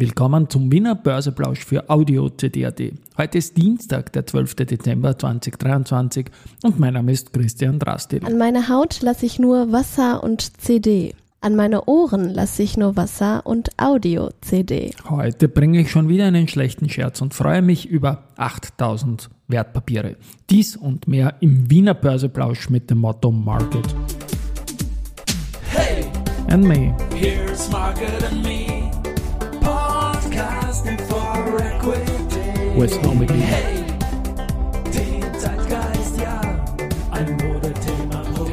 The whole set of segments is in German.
Willkommen zum Wiener Börseplausch für Audio CD.at. Heute ist Dienstag, der 12. Dezember 2023 und mein Name ist Christian Drastil. An meine Haut lasse ich nur Wasser und CD. An meine Ohren lasse ich nur Wasser und Audio-CD. Heute bringe ich schon wieder einen schlechten Scherz und freue mich über 8000 Wertpapiere. Dies und mehr im Wiener Börseplausch mit dem Motto Market. Hey, And me. here's Market and me. Equity. With Nobody. Hey,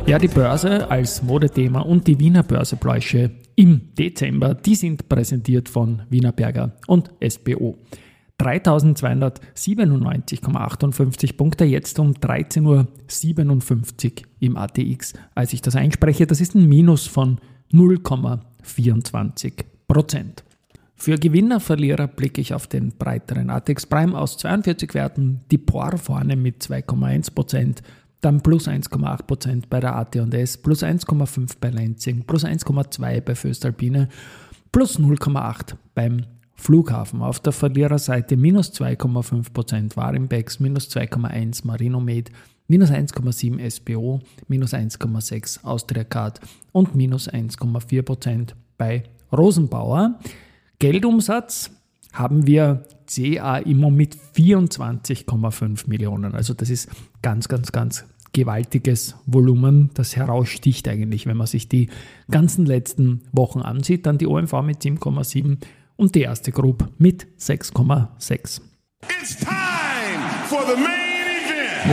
ja. Die Börse als Modethema und die Wiener Börsepläusche im Dezember, die sind präsentiert von Wiener Berger und SBO. 3297,58 Punkte jetzt um 13.57 Uhr im ATX. Als ich das einspreche, das ist ein Minus von 0,24 Prozent. Für Gewinner, Verlierer blicke ich auf den breiteren ATX Prime aus 42 Werten, die POR vorne mit 2,1%, dann plus 1,8% bei der AT&S, plus 1,5% bei Lansing, plus 1,2% bei Föstalpine, plus 0,8% beim Flughafen. Auf der Verliererseite minus 2,5% Warimbex, minus 2,1% Marinomed, minus 1,7% SBO, minus 1,6% Austria Card und minus 1,4% bei Rosenbauer. Geldumsatz haben wir CA Immo mit 24,5 Millionen. Also das ist ganz, ganz, ganz gewaltiges Volumen, das heraussticht eigentlich, wenn man sich die ganzen letzten Wochen ansieht. Dann die OMV mit 7,7 und die erste Group mit 6,6. It's time for the main.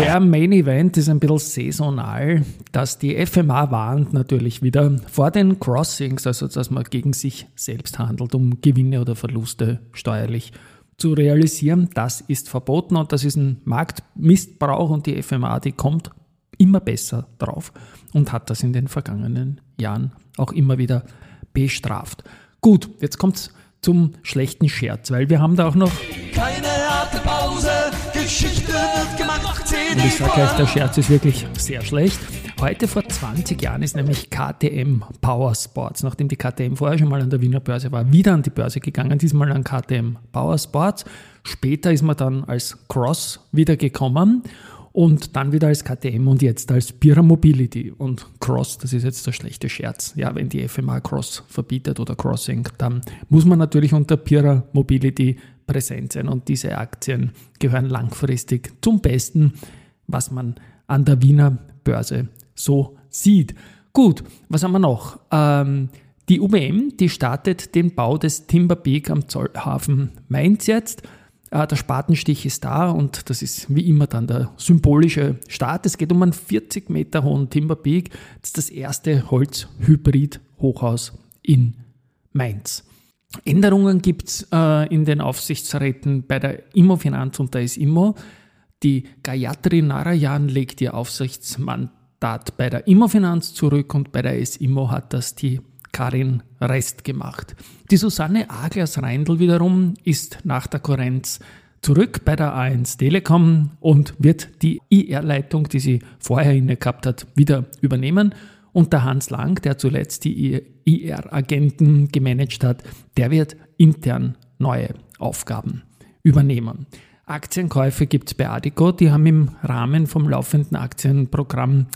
Ja, Main Event ist ein bisschen saisonal, dass die FMA warnt natürlich wieder vor den Crossings, also dass man gegen sich selbst handelt, um Gewinne oder Verluste steuerlich zu realisieren. Das ist verboten und das ist ein Marktmissbrauch und die FMA, die kommt immer besser drauf und hat das in den vergangenen Jahren auch immer wieder bestraft. Gut, jetzt kommt es zum schlechten Scherz, weil wir haben da auch noch Keine harte Pause, Geschichte Und ich sage euch, der Scherz ist wirklich sehr schlecht. Heute vor 20 Jahren ist nämlich KTM Power Sports, nachdem die KTM vorher schon mal an der Wiener Börse war, wieder an die Börse gegangen, diesmal an KTM Power Sports. Später ist man dann als Cross wieder gekommen und dann wieder als KTM und jetzt als Pira Mobility. Und Cross, das ist jetzt der schlechte Scherz. Ja, wenn die FMA Cross verbietet oder Crossing, dann muss man natürlich unter Pira Mobility präsent sein. Und diese Aktien gehören langfristig zum Besten, was man an der Wiener Börse so sieht. Gut, was haben wir noch? Ähm, die UBM, die startet den Bau des Timber Peak am Zollhafen Mainz jetzt. Äh, der Spatenstich ist da und das ist wie immer dann der symbolische Start. Es geht um einen 40 Meter hohen Timber Peak. Das ist das erste Holz-Hybrid-Hochhaus in Mainz. Änderungen gibt es äh, in den Aufsichtsräten bei der Immofinanz und der ISIMO. Die Gayatri Narayan legt ihr Aufsichtsmandat bei der Immofinanz zurück und bei der ISIMO hat das die Karin Rest gemacht. Die Susanne Aglers-Reindl wiederum ist nach der Kohärenz zurück bei der A1 Telekom und wird die IR-Leitung, die sie vorher inne gehabt hat, wieder übernehmen. Und der Hans Lang, der zuletzt die IR-Agenten gemanagt hat, der wird intern neue Aufgaben übernehmen. Aktienkäufe gibt es bei Adico, die haben im Rahmen vom laufenden Aktienprogramm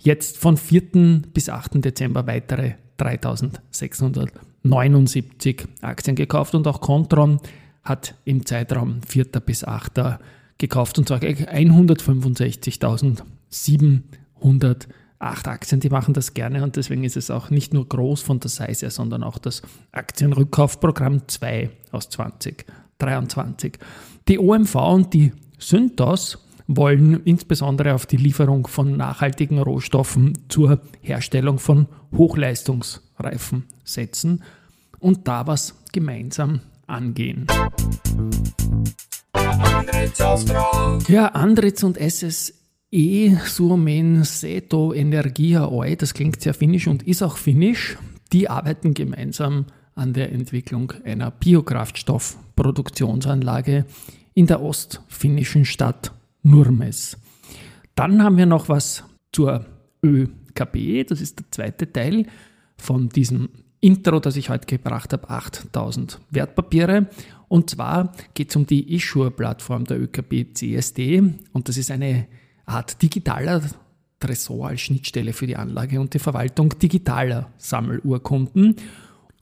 jetzt von 4. bis 8. Dezember weitere 3679 Aktien gekauft und auch Contron hat im Zeitraum 4. bis 8. gekauft und zwar 165.708 Aktien, die machen das gerne und deswegen ist es auch nicht nur groß von der Size her, sondern auch das Aktienrückkaufprogramm 2 aus 2023. Die OMV und die Synthos wollen insbesondere auf die Lieferung von nachhaltigen Rohstoffen zur Herstellung von Hochleistungsreifen setzen und da was gemeinsam angehen. Ja, Andritz und SSE, Suomen Seto Energia Oy, das klingt sehr finnisch und ist auch finnisch, die arbeiten gemeinsam an der Entwicklung einer Biokraftstoffproduktionsanlage in der ostfinnischen Stadt Nurmes. Dann haben wir noch was zur ÖKB, das ist der zweite Teil von diesem Intro, das ich heute gebracht habe, 8000 Wertpapiere. Und zwar geht es um die Issuer-Plattform der ÖKB CSD und das ist eine Art digitaler Tresor als Schnittstelle für die Anlage und die Verwaltung digitaler Sammelurkunden.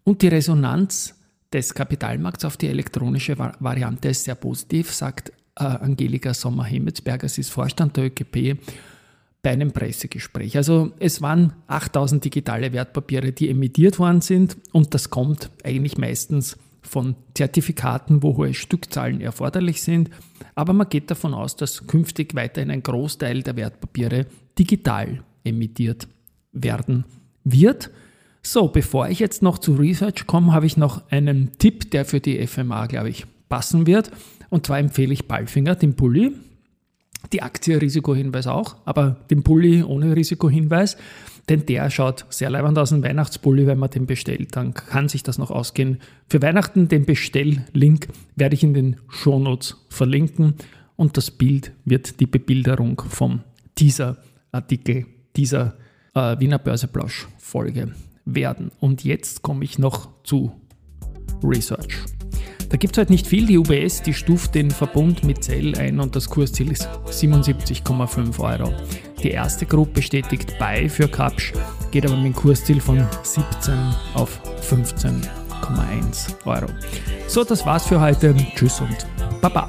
Und die Resonanz des Kapitalmarkts auf die elektronische Variante ist sehr positiv, sagt äh, Angelika Sommer-Hemmetsberger, sie ist Vorstand der ÖKP, bei einem Pressegespräch. Also es waren 8000 digitale Wertpapiere, die emittiert worden sind und das kommt eigentlich meistens von Zertifikaten, wo hohe Stückzahlen erforderlich sind. Aber man geht davon aus, dass künftig weiterhin ein Großteil der Wertpapiere digital emittiert werden wird. So, bevor ich jetzt noch zu Research komme, habe ich noch einen Tipp, der für die FMA, glaube ich, passen wird. Und zwar empfehle ich Ballfinger, den Pulli. Die Aktie Risikohinweis auch, aber den Pulli ohne Risikohinweis, denn der schaut sehr leibend aus, ein Weihnachtspulli, wenn man den bestellt, dann kann sich das noch ausgehen. Für Weihnachten den Bestelllink werde ich in den Shownotes verlinken und das Bild wird die Bebilderung vom dieser Artikel, dieser äh, Wiener Börseplausch Folge werden. Und jetzt komme ich noch zu Research. Da gibt es halt nicht viel. Die UBS, die stuft den Verbund mit Zell ein und das Kursziel ist 77,5 Euro. Die erste Gruppe bestätigt bei für Kapsch, geht aber mit dem Kursziel von 17 auf 15,1 Euro. So, das war's für heute. Tschüss und Baba.